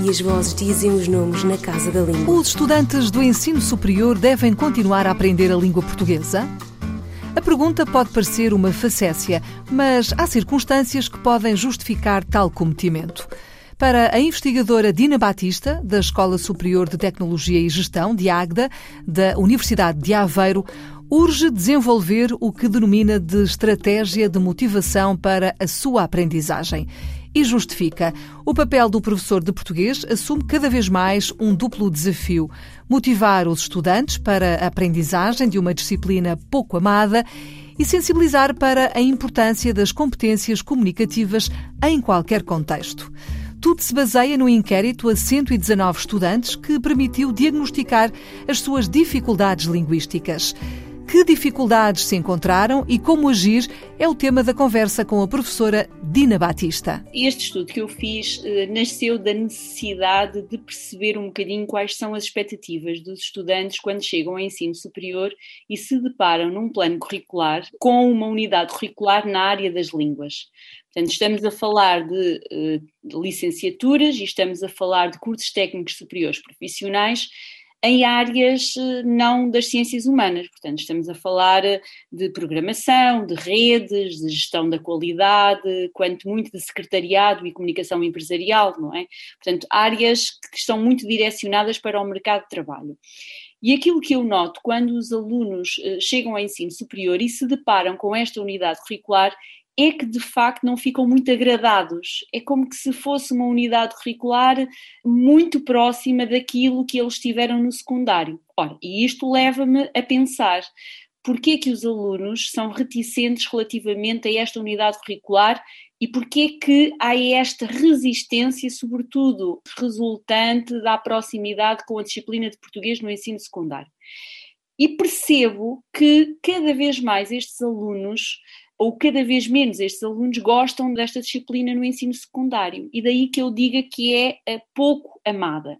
e as vozes dizem os nomes na casa da língua. Os estudantes do ensino superior devem continuar a aprender a língua portuguesa? A pergunta pode parecer uma facécia, mas há circunstâncias que podem justificar tal cometimento. Para a investigadora Dina Batista, da Escola Superior de Tecnologia e Gestão, de Agda, da Universidade de Aveiro, urge desenvolver o que denomina de estratégia de motivação para a sua aprendizagem e justifica. O papel do professor de português assume cada vez mais um duplo desafio: motivar os estudantes para a aprendizagem de uma disciplina pouco amada e sensibilizar para a importância das competências comunicativas em qualquer contexto. Tudo se baseia no inquérito a 119 estudantes que permitiu diagnosticar as suas dificuldades linguísticas. Que dificuldades se encontraram e como agir é o tema da conversa com a professora Dina Batista. Este estudo que eu fiz eh, nasceu da necessidade de perceber um bocadinho quais são as expectativas dos estudantes quando chegam ao ensino superior e se deparam num plano curricular com uma unidade curricular na área das línguas. Portanto, estamos a falar de, eh, de licenciaturas e estamos a falar de cursos técnicos superiores profissionais em áreas eh, não das ciências humanas. Portanto, estamos a falar eh, de programação, de redes, de gestão da qualidade, quanto muito de secretariado e comunicação empresarial, não é? Portanto, áreas que estão muito direcionadas para o mercado de trabalho. E aquilo que eu noto quando os alunos eh, chegam ao ensino superior e se deparam com esta unidade curricular é que de facto não ficam muito agradados. É como que se fosse uma unidade curricular muito próxima daquilo que eles tiveram no secundário. Ora, e isto leva-me a pensar porquê que os alunos são reticentes relativamente a esta unidade curricular e porquê que há esta resistência, sobretudo resultante da proximidade com a disciplina de português no ensino secundário. E percebo que cada vez mais estes alunos ou cada vez menos estes alunos gostam desta disciplina no ensino secundário. E daí que eu diga que é pouco amada.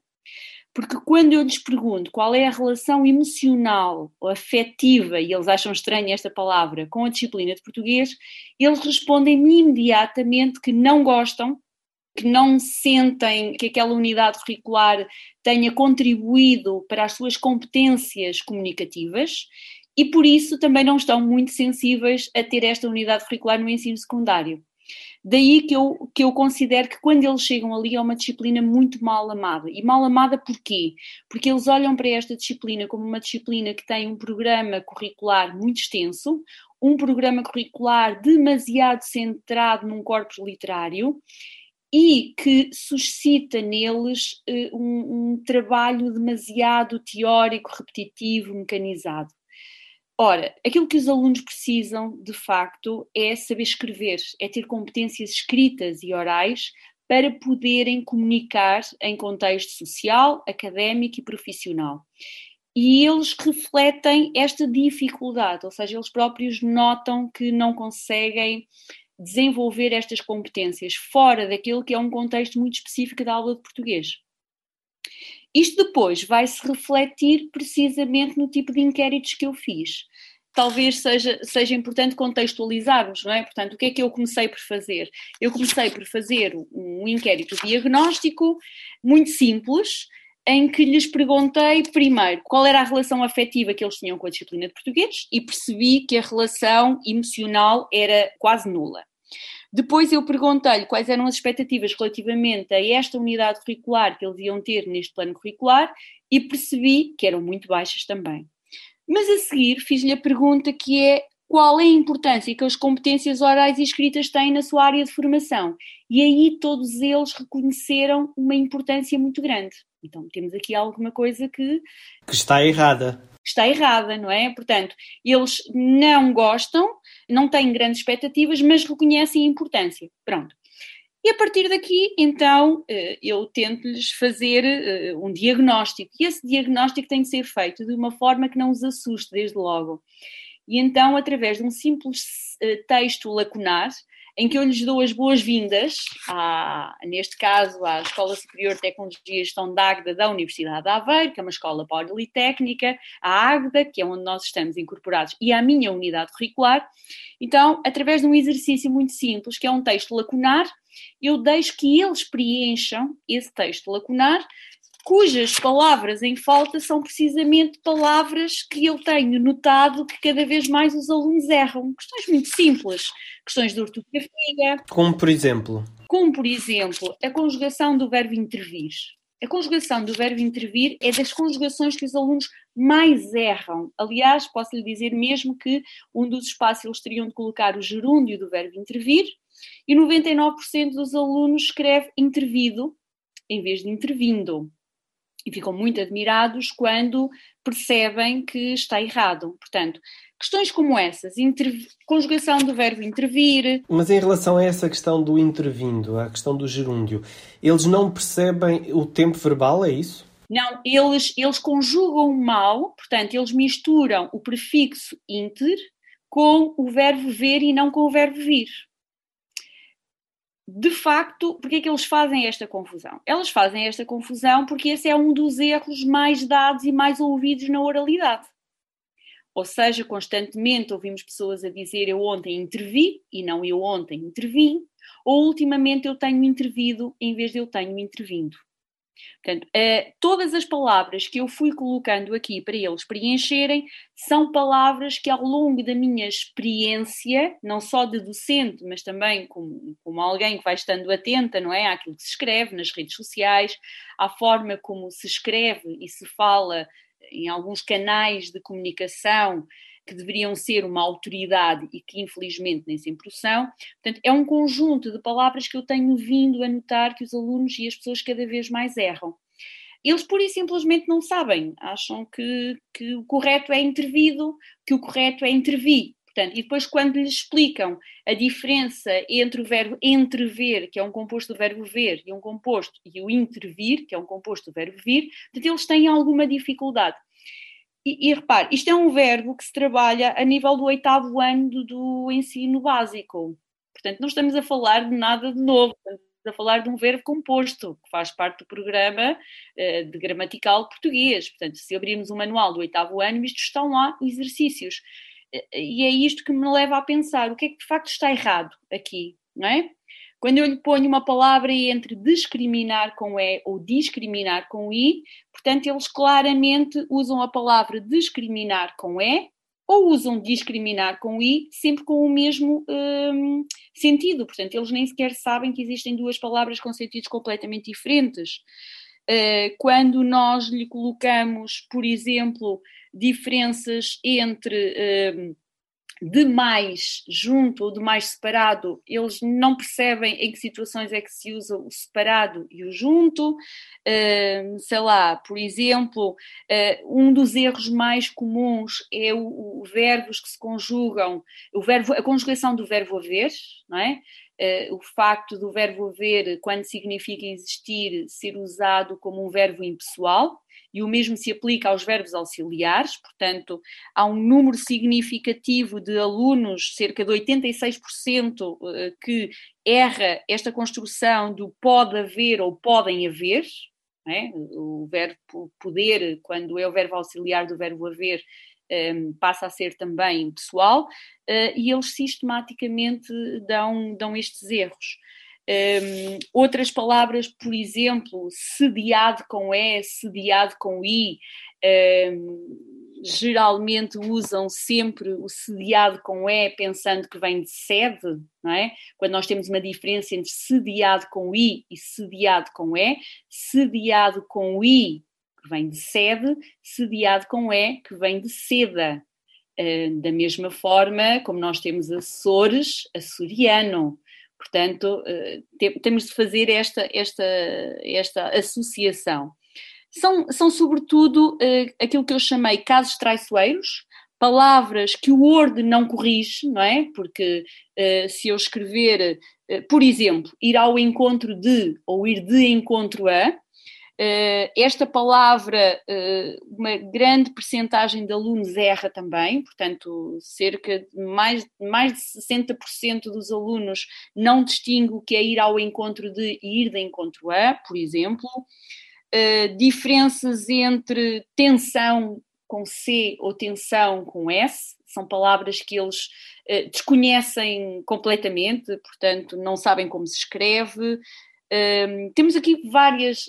Porque quando eu lhes pergunto qual é a relação emocional ou afetiva, e eles acham estranha esta palavra, com a disciplina de português, eles respondem-me imediatamente que não gostam, que não sentem que aquela unidade curricular tenha contribuído para as suas competências comunicativas e por isso também não estão muito sensíveis a ter esta unidade curricular no ensino secundário. Daí que eu, que eu considero que quando eles chegam ali é uma disciplina muito mal amada. E mal amada porquê? Porque eles olham para esta disciplina como uma disciplina que tem um programa curricular muito extenso, um programa curricular demasiado centrado num corpus literário e que suscita neles uh, um, um trabalho demasiado teórico, repetitivo, mecanizado. Ora, aquilo que os alunos precisam, de facto, é saber escrever, é ter competências escritas e orais para poderem comunicar em contexto social, académico e profissional. E eles refletem esta dificuldade, ou seja, eles próprios notam que não conseguem desenvolver estas competências fora daquele que é um contexto muito específico da aula de português. Isto depois vai se refletir precisamente no tipo de inquéritos que eu fiz. Talvez seja, seja importante contextualizarmos, não é? Portanto, o que é que eu comecei por fazer? Eu comecei por fazer um inquérito diagnóstico muito simples, em que lhes perguntei primeiro qual era a relação afetiva que eles tinham com a disciplina de português e percebi que a relação emocional era quase nula. Depois eu perguntei-lhe quais eram as expectativas relativamente a esta unidade curricular que eles iam ter neste plano curricular e percebi que eram muito baixas também. Mas a seguir fiz-lhe a pergunta que é qual é a importância que as competências orais e escritas têm na sua área de formação. E aí todos eles reconheceram uma importância muito grande. Então temos aqui alguma coisa que. Que está errada está errada, não é? Portanto, eles não gostam, não têm grandes expectativas, mas reconhecem a importância. Pronto. E a partir daqui, então, eu tento-lhes fazer um diagnóstico. E esse diagnóstico tem que ser feito de uma forma que não os assuste, desde logo. E então, através de um simples texto lacunar, em que eu lhes dou as boas-vindas, neste caso, à Escola Superior de Tecnologia e Gestão da Águeda da Universidade de Aveiro, que é uma escola politécnica, à Águeda, que é onde nós estamos incorporados, e à minha unidade curricular. Então, através de um exercício muito simples, que é um texto lacunar, eu deixo que eles preencham esse texto lacunar cujas palavras em falta são precisamente palavras que eu tenho notado que cada vez mais os alunos erram. Questões muito simples, questões de ortografia. Como por exemplo? Como por exemplo, a conjugação do verbo intervir. A conjugação do verbo intervir é das conjugações que os alunos mais erram. Aliás, posso lhe dizer mesmo que um dos espaços eles teriam de colocar o gerúndio do verbo intervir e 99% dos alunos escreve intervido em vez de intervindo e ficam muito admirados quando percebem que está errado. Portanto, questões como essas, conjugação do verbo intervir. Mas em relação a essa questão do intervindo, a questão do gerúndio, eles não percebem o tempo verbal, é isso? Não, eles, eles conjugam mal, portanto, eles misturam o prefixo inter com o verbo ver e não com o verbo vir de facto, porque é que eles fazem esta confusão? Elas fazem esta confusão porque esse é um dos erros mais dados e mais ouvidos na oralidade. Ou seja, constantemente ouvimos pessoas a dizer eu ontem intervi e não eu ontem intervim, ou ultimamente eu tenho intervido em vez de eu tenho intervindo. Portanto, uh, todas as palavras que eu fui colocando aqui para eles preencherem são palavras que, ao longo da minha experiência, não só de docente, mas também como, como alguém que vai estando atenta, não é? Àquilo que se escreve nas redes sociais, à forma como se escreve e se fala em alguns canais de comunicação que deveriam ser uma autoridade e que infelizmente nem sempre o são. Portanto, é um conjunto de palavras que eu tenho vindo a notar que os alunos e as pessoas cada vez mais erram. Eles pura e simplesmente não sabem, acham que, que o correto é intervido, que o correto é intervir. Portanto, e depois, quando lhes explicam a diferença entre o verbo entrever, que é um composto do verbo ver, e um composto, e o intervir, que é um composto do verbo vir, portanto, eles têm alguma dificuldade. E, e repare, isto é um verbo que se trabalha a nível do oitavo ano do, do ensino básico. Portanto, não estamos a falar de nada de novo, estamos a falar de um verbo composto, que faz parte do programa uh, de gramatical português. Portanto, se abrirmos o manual do oitavo ano, isto estão lá exercícios. E é isto que me leva a pensar o que é que de facto está errado aqui, não é? Quando eu lhe ponho uma palavra entre discriminar com E ou discriminar com I, portanto, eles claramente usam a palavra discriminar com E ou usam discriminar com I, sempre com o mesmo hum, sentido. Portanto, eles nem sequer sabem que existem duas palavras com sentidos completamente diferentes. Uh, quando nós lhe colocamos, por exemplo, diferenças entre. Hum, de mais junto ou de mais separado, eles não percebem em que situações é que se usa o separado e o junto. Uh, sei lá, por exemplo, uh, um dos erros mais comuns é o, o, verbos que se conjugam, o verbo, a conjugação do verbo haver, não é? Uh, o facto do verbo haver, quando significa existir, ser usado como um verbo impessoal e o mesmo se aplica aos verbos auxiliares, portanto, há um número significativo de alunos, cerca de 86%, eh, que erra esta construção do pode haver ou podem haver, é? o verbo poder, quando é o verbo auxiliar do verbo haver, ehm, passa a ser também pessoal, uh, e eles sistematicamente dão, dão estes erros. Um, outras palavras, por exemplo, sediado com E, sediado com I, um, geralmente usam sempre o sediado com E pensando que vem de sede, não é? Quando nós temos uma diferença entre sediado com I e sediado com E, sediado com I, que vem de sede, sediado com E, que vem de seda. Da mesma forma como nós temos Açores, açoriano, Portanto, eh, temos de fazer esta, esta, esta associação. São, são sobretudo, eh, aquilo que eu chamei casos traiçoeiros, palavras que o Word não corrige, não é? Porque uh, se eu escrever, por exemplo, ir ao encontro de ou ir de encontro a, esta palavra, uh, uma grande percentagem de alunos erra também, portanto, cerca de mais, mais de 60% dos alunos não distingue o que é ir ao encontro de e ir de encontro a, por exemplo. Uh, diferenças entre tensão com C ou tensão com S, são palavras que eles desconhecem completamente, portanto, não sabem como se escreve. Um, temos aqui várias,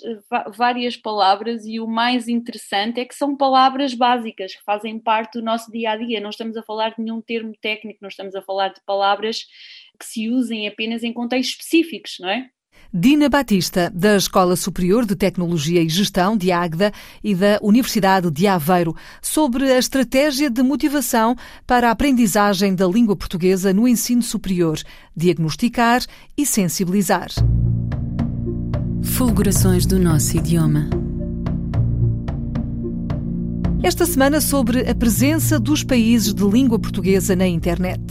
várias palavras e o mais interessante é que são palavras básicas que fazem parte do nosso dia a dia. Não estamos a falar de nenhum termo técnico, não estamos a falar de palavras que se usem apenas em contextos específicos, não é? Dina Batista, da Escola Superior de Tecnologia e Gestão de Águeda e da Universidade de Aveiro, sobre a estratégia de motivação para a aprendizagem da língua portuguesa no ensino superior, diagnosticar e sensibilizar. Fulgurações do nosso idioma. Esta semana sobre a presença dos países de língua portuguesa na internet.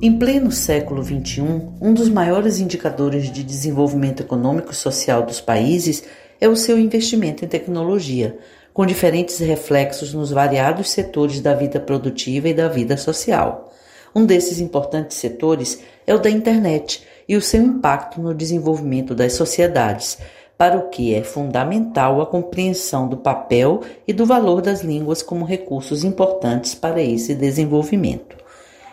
Em pleno século XXI, um dos maiores indicadores de desenvolvimento econômico e social dos países é o seu investimento em tecnologia, com diferentes reflexos nos variados setores da vida produtiva e da vida social. Um desses importantes setores é o da internet, e o seu impacto no desenvolvimento das sociedades, para o que é fundamental a compreensão do papel e do valor das línguas como recursos importantes para esse desenvolvimento.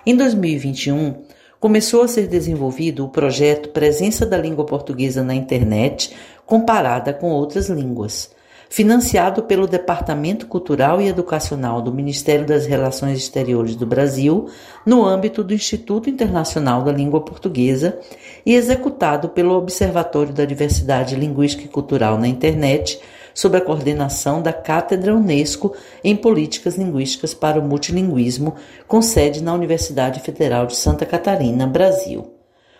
Em 2021, começou a ser desenvolvido o projeto Presença da Língua Portuguesa na Internet comparada com outras línguas financiado pelo Departamento Cultural e Educacional do Ministério das Relações Exteriores do Brasil, no âmbito do Instituto Internacional da Língua Portuguesa e executado pelo Observatório da Diversidade Linguística e Cultural na Internet, sob a coordenação da Cátedra Unesco em Políticas Linguísticas para o Multilinguismo, com sede na Universidade Federal de Santa Catarina, Brasil.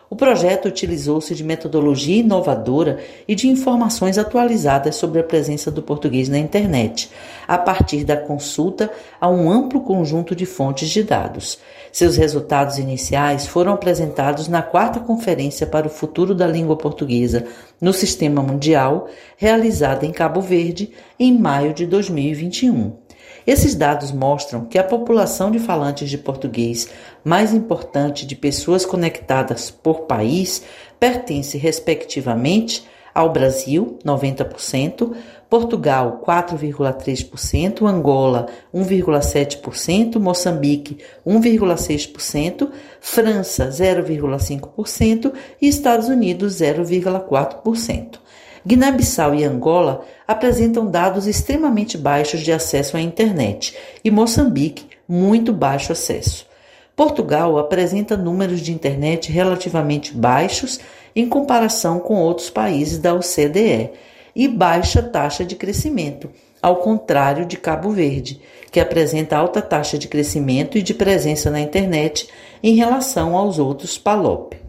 O projeto utilizou-se de metodologia inovadora e de informações atualizadas sobre a presença do português na internet, a partir da consulta a um amplo conjunto de fontes de dados. Seus resultados iniciais foram apresentados na quarta Conferência para o Futuro da Língua Portuguesa no Sistema Mundial, realizada em Cabo Verde em maio de 2021. Esses dados mostram que a população de falantes de português mais importante de pessoas conectadas por país pertence, respectivamente, ao Brasil, 90%, Portugal, 4,3%, Angola, 1,7%, Moçambique, 1,6%, França, 0,5% e Estados Unidos, 0,4%. Guiné-Bissau e Angola apresentam dados extremamente baixos de acesso à internet e Moçambique, muito baixo acesso. Portugal apresenta números de internet relativamente baixos em comparação com outros países da OCDE e baixa taxa de crescimento, ao contrário de Cabo Verde, que apresenta alta taxa de crescimento e de presença na internet em relação aos outros PALOP.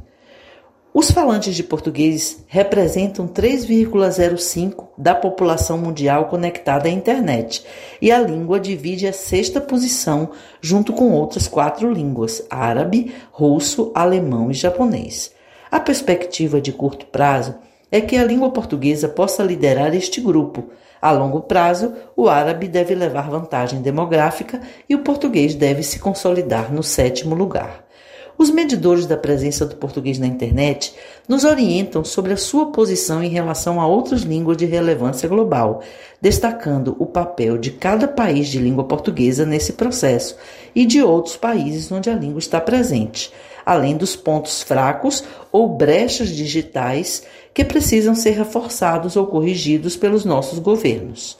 Os falantes de português representam 3,05% da população mundial conectada à internet e a língua divide a sexta posição junto com outras quatro línguas: árabe, russo, alemão e japonês. A perspectiva de curto prazo é que a língua portuguesa possa liderar este grupo. A longo prazo, o árabe deve levar vantagem demográfica e o português deve se consolidar no sétimo lugar. Os medidores da presença do português na internet nos orientam sobre a sua posição em relação a outras línguas de relevância global, destacando o papel de cada país de língua portuguesa nesse processo e de outros países onde a língua está presente, além dos pontos fracos ou brechas digitais que precisam ser reforçados ou corrigidos pelos nossos governos.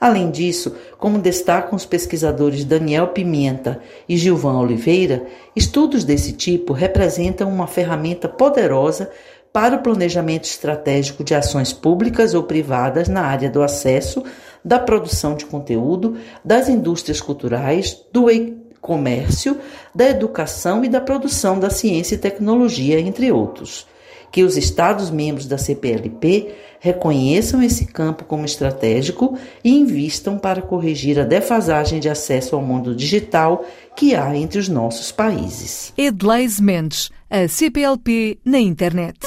Além disso, como destacam os pesquisadores Daniel Pimenta e Gilvan Oliveira, estudos desse tipo representam uma ferramenta poderosa para o planejamento estratégico de ações públicas ou privadas na área do acesso, da produção de conteúdo, das indústrias culturais, do e-comércio, da educação e da produção da ciência e tecnologia, entre outros que os Estados-membros da CPLP reconheçam esse campo como estratégico e invistam para corrigir a defasagem de acesso ao mundo digital que há entre os nossos países. Edleis Mendes, a CPLP na internet.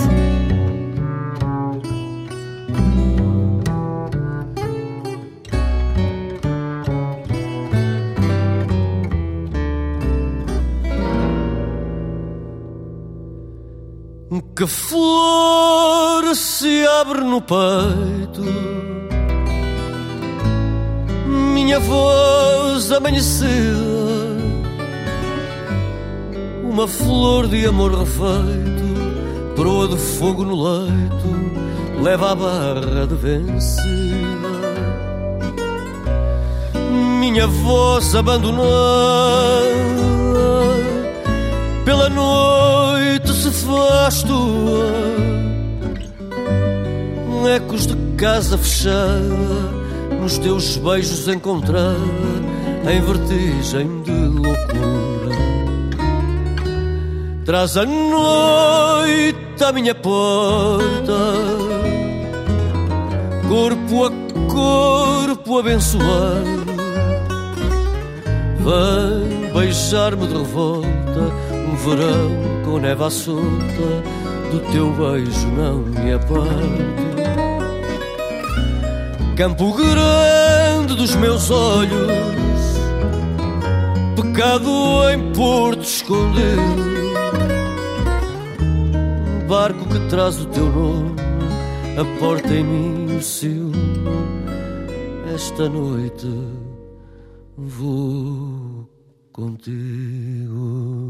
Que flor se abre no peito, minha voz amanhecida, uma flor de amor refeito, proa de fogo no leito, leva a barra de vencida. Minha voz abandonada pela noite se faz tua. Ecos de casa fechada, nos teus beijos encontrada, em vertigem de loucura. Traz a noite à minha porta, corpo a corpo abençoado. Vem beijar-me de revolta um verão com neve solta, do teu beijo não me aparto. Campo grande dos meus olhos, pecado em porto escondido. Barco que traz o teu nome, a porta em mim o ciúme. Esta noite vou contigo.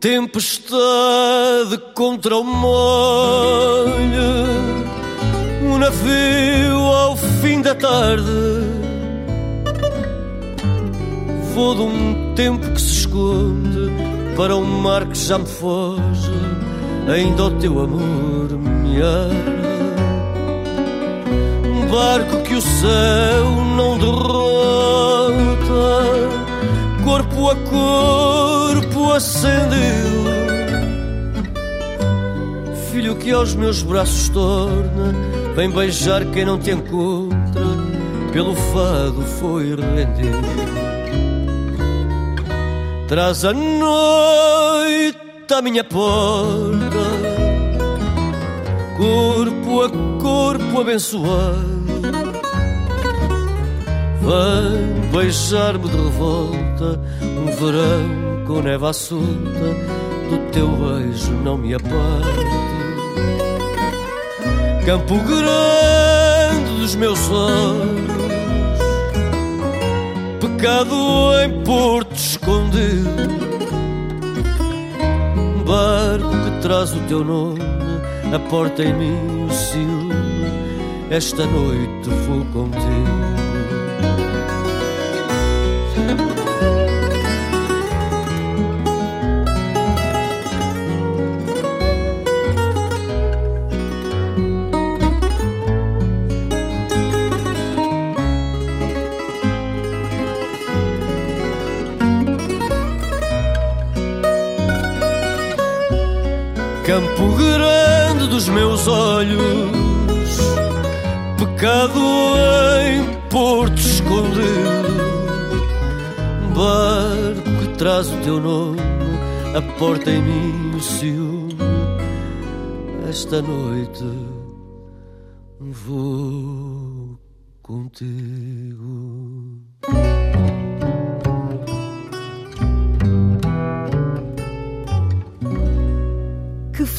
Tempestade contra o molho, um navio ao fim da tarde. Vou de um tempo que se esconde para um mar que já me foge, ainda o teu amor me arde. Um barco que o céu não derrota, corpo a acendido. Filho que aos meus braços torna, vem beijar quem não te encontra, pelo fado foi rendido. Traz a noite à minha porta, corpo a corpo abençoado. Vem beijar-me de revolta, um verão com neve à solta, do teu beijo não me aparto. Campo grande dos meus olhos pecado em porto escondido. Barco que traz o teu nome, a porta em mim o ciúme. Esta noite vou contigo. Campo grande dos meus olhos, pecado em porto escondido. Barco que traz o teu nome, a porta em mim o ciúme. Esta noite vou contigo.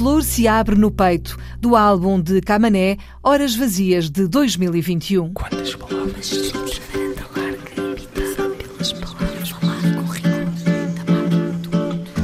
Flor se abre no peito, do álbum de Camané, Horas Vazias de 2021. Quantas palavras?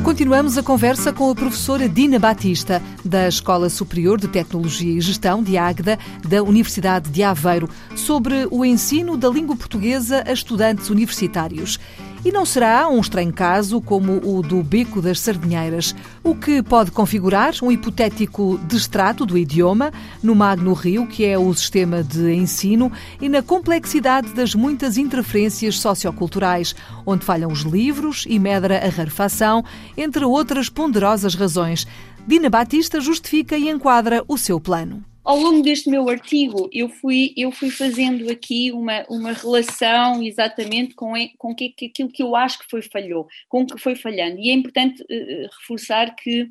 Continuamos a conversa com a professora Dina Batista, da Escola Superior de Tecnologia e Gestão de Águeda, da Universidade de Aveiro, sobre o ensino da língua portuguesa a estudantes universitários. E não será um estranho caso como o do Bico das Sardinheiras, o que pode configurar um hipotético destrato do idioma no Magno Rio, que é o sistema de ensino, e na complexidade das muitas interferências socioculturais, onde falham os livros e medra a rarefação, entre outras ponderosas razões. Dina Batista justifica e enquadra o seu plano ao longo deste meu artigo, eu fui, eu fui fazendo aqui uma, uma relação exatamente com, com que, aquilo que eu acho que foi falhou, com que foi falhando. E é importante uh, reforçar que,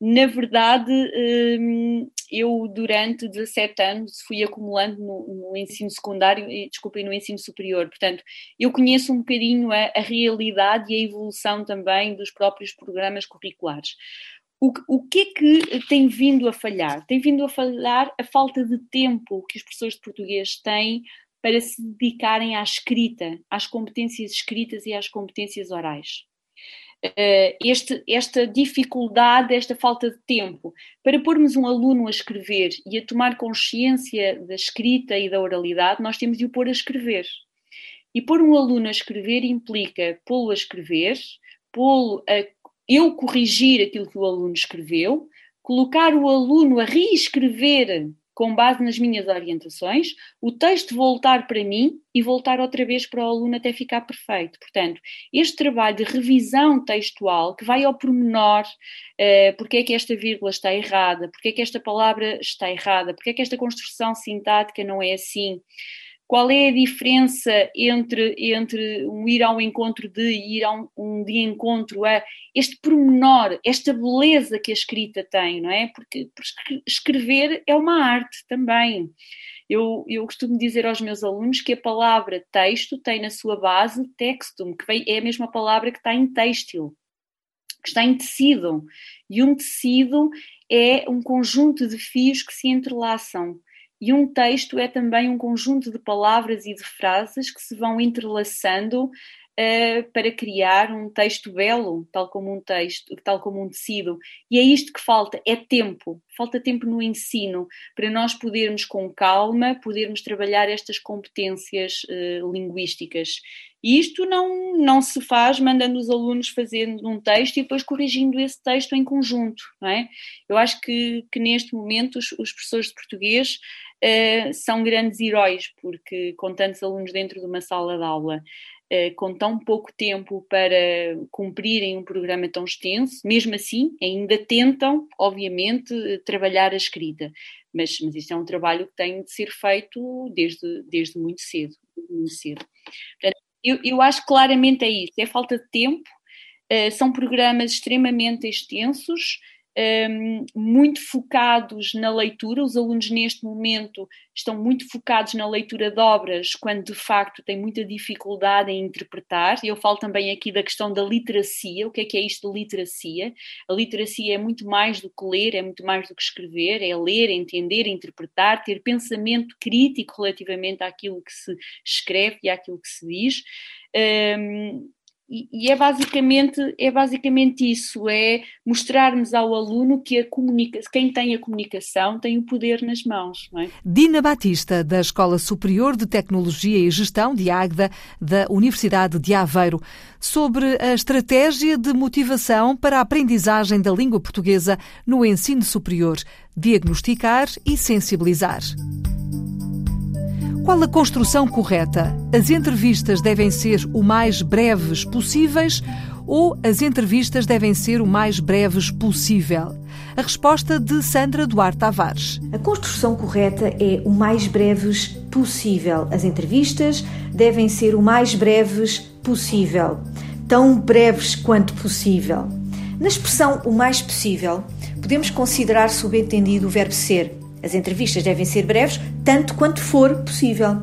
na verdade, uh, eu durante 17 anos fui acumulando no, no ensino secundário, desculpem, no ensino superior. Portanto, eu conheço um bocadinho a, a realidade e a evolução também dos próprios programas curriculares. O, o que é que tem vindo a falhar? Tem vindo a falhar a falta de tempo que os professores de português têm para se dedicarem à escrita, às competências escritas e às competências orais. Uh, este, esta dificuldade, esta falta de tempo. Para pormos um aluno a escrever e a tomar consciência da escrita e da oralidade, nós temos de o pôr a escrever. E pôr um aluno a escrever implica pô-lo a escrever, pô-lo a eu corrigir aquilo que o aluno escreveu, colocar o aluno a reescrever com base nas minhas orientações, o texto voltar para mim e voltar outra vez para o aluno até ficar perfeito. Portanto, este trabalho de revisão textual que vai ao pormenor, uh, porque é que esta vírgula está errada, porque é que esta palavra está errada, porque é que esta construção sintática não é assim, qual é a diferença entre, entre um ir ao encontro de e ir a um, um de encontro a este pormenor, esta beleza que a escrita tem, não é? Porque, porque escrever é uma arte também. Eu, eu, costumo dizer aos meus alunos que a palavra texto tem na sua base textum, que é a mesma palavra que está em têxtil, que está em tecido. E um tecido é um conjunto de fios que se entrelaçam. E um texto é também um conjunto de palavras e de frases que se vão entrelaçando uh, para criar um texto belo, tal como um texto, tal como um tecido. E é isto que falta, é tempo. Falta tempo no ensino para nós podermos com calma, podermos trabalhar estas competências uh, linguísticas. E isto não, não se faz mandando os alunos fazendo um texto e depois corrigindo esse texto em conjunto, não é? Eu acho que, que neste momento os, os professores de português uh, são grandes heróis, porque com tantos alunos dentro de uma sala de aula, com tão pouco tempo para cumprirem um programa tão extenso, mesmo assim ainda tentam, obviamente, trabalhar a escrita. Mas, mas isso é um trabalho que tem de ser feito desde, desde muito cedo. Muito cedo. Portanto, eu, eu acho claramente é isso, é falta de tempo, uh, são programas extremamente extensos, um, muito focados na leitura. Os alunos, neste momento, estão muito focados na leitura de obras, quando de facto têm muita dificuldade em interpretar. Eu falo também aqui da questão da literacia. O que é que é isto de literacia? A literacia é muito mais do que ler, é muito mais do que escrever, é ler, entender, interpretar, ter pensamento crítico relativamente àquilo que se escreve e àquilo que se diz. Um, e, é basicamente, é basicamente isso, é mostrarmos ao aluno que a comunica quem tem a comunicação tem o poder nas mãos. É? Dina Batista, da Escola Superior de Tecnologia e Gestão de Águeda, da Universidade de Aveiro, sobre a estratégia de motivação para a aprendizagem da língua portuguesa no ensino superior, diagnosticar e sensibilizar. Qual a construção correta? As entrevistas devem ser o mais breves possíveis ou as entrevistas devem ser o mais breves possível? A resposta de Sandra Duarte Tavares. A construção correta é o mais breves possível. As entrevistas devem ser o mais breves possível, tão breves quanto possível. Na expressão o mais possível, podemos considerar subentendido o verbo ser, as entrevistas devem ser breves, tanto quanto for possível.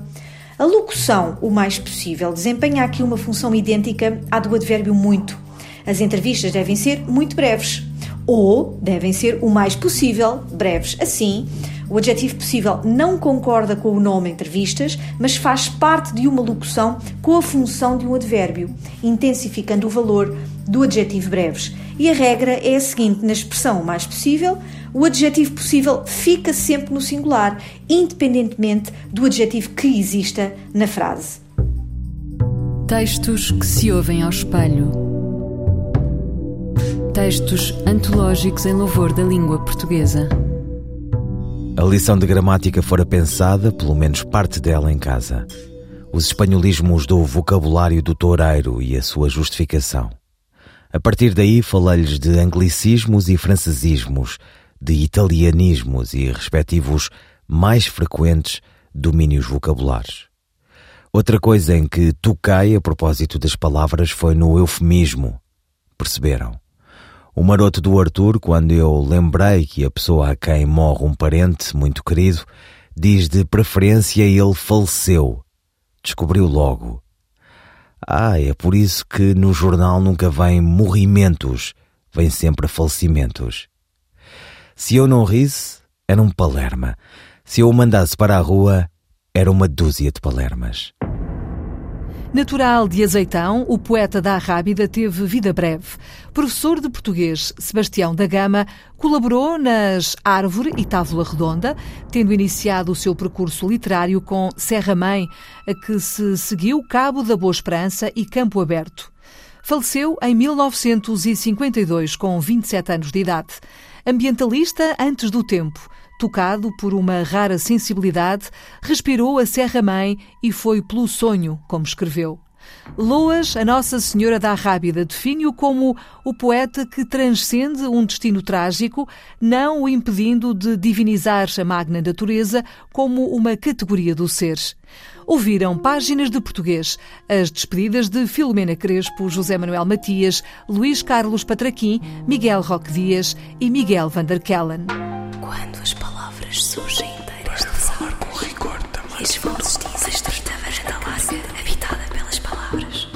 A locução, o mais possível, desempenha aqui uma função idêntica à do advérbio muito. As entrevistas devem ser muito breves ou devem ser o mais possível breves. Assim, o adjetivo possível não concorda com o nome entrevistas, mas faz parte de uma locução com a função de um advérbio, intensificando o valor do adjetivo breves. E a regra é a seguinte: na expressão o mais possível, o adjetivo possível fica sempre no singular, independentemente do adjetivo que exista na frase. Textos que se ouvem ao espelho. Textos antológicos em louvor da língua portuguesa. A lição de gramática fora pensada, pelo menos parte dela em casa. Os espanholismos do vocabulário do toureiro e a sua justificação. A partir daí falei-lhes de anglicismos e francesismos, de italianismos e respectivos mais frequentes domínios vocabulares. Outra coisa em que toquei a propósito das palavras foi no eufemismo. Perceberam? O maroto do Arthur, quando eu lembrei que a pessoa a quem morre um parente muito querido, diz de preferência ele faleceu. Descobriu logo. Ah, é por isso que no jornal nunca vem morrimentos, vem sempre falecimentos. Se eu não risse, era um palerma. Se eu o mandasse para a rua, era uma dúzia de palermas. Natural de Azeitão, o poeta da Rábida teve vida breve. Professor de português, Sebastião da Gama colaborou nas Árvore e Távola Redonda, tendo iniciado o seu percurso literário com Serra Mãe, a que se seguiu Cabo da Boa Esperança e Campo Aberto. Faleceu em 1952, com 27 anos de idade. Ambientalista antes do tempo, tocado por uma rara sensibilidade, respirou a Serra-Mãe e foi pelo sonho, como escreveu. Loas, a Nossa Senhora da Rábida define-o como o poeta que transcende um destino trágico, não o impedindo de divinizar a magna natureza como uma categoria do ser. Ouviram páginas de português, as despedidas de Filomena Crespo, José Manuel Matias, Luís Carlos Patraquim, Miguel Roque Dias e Miguel Vanderkellen. Quando as palavras surgem inteiras de falar com rigor também.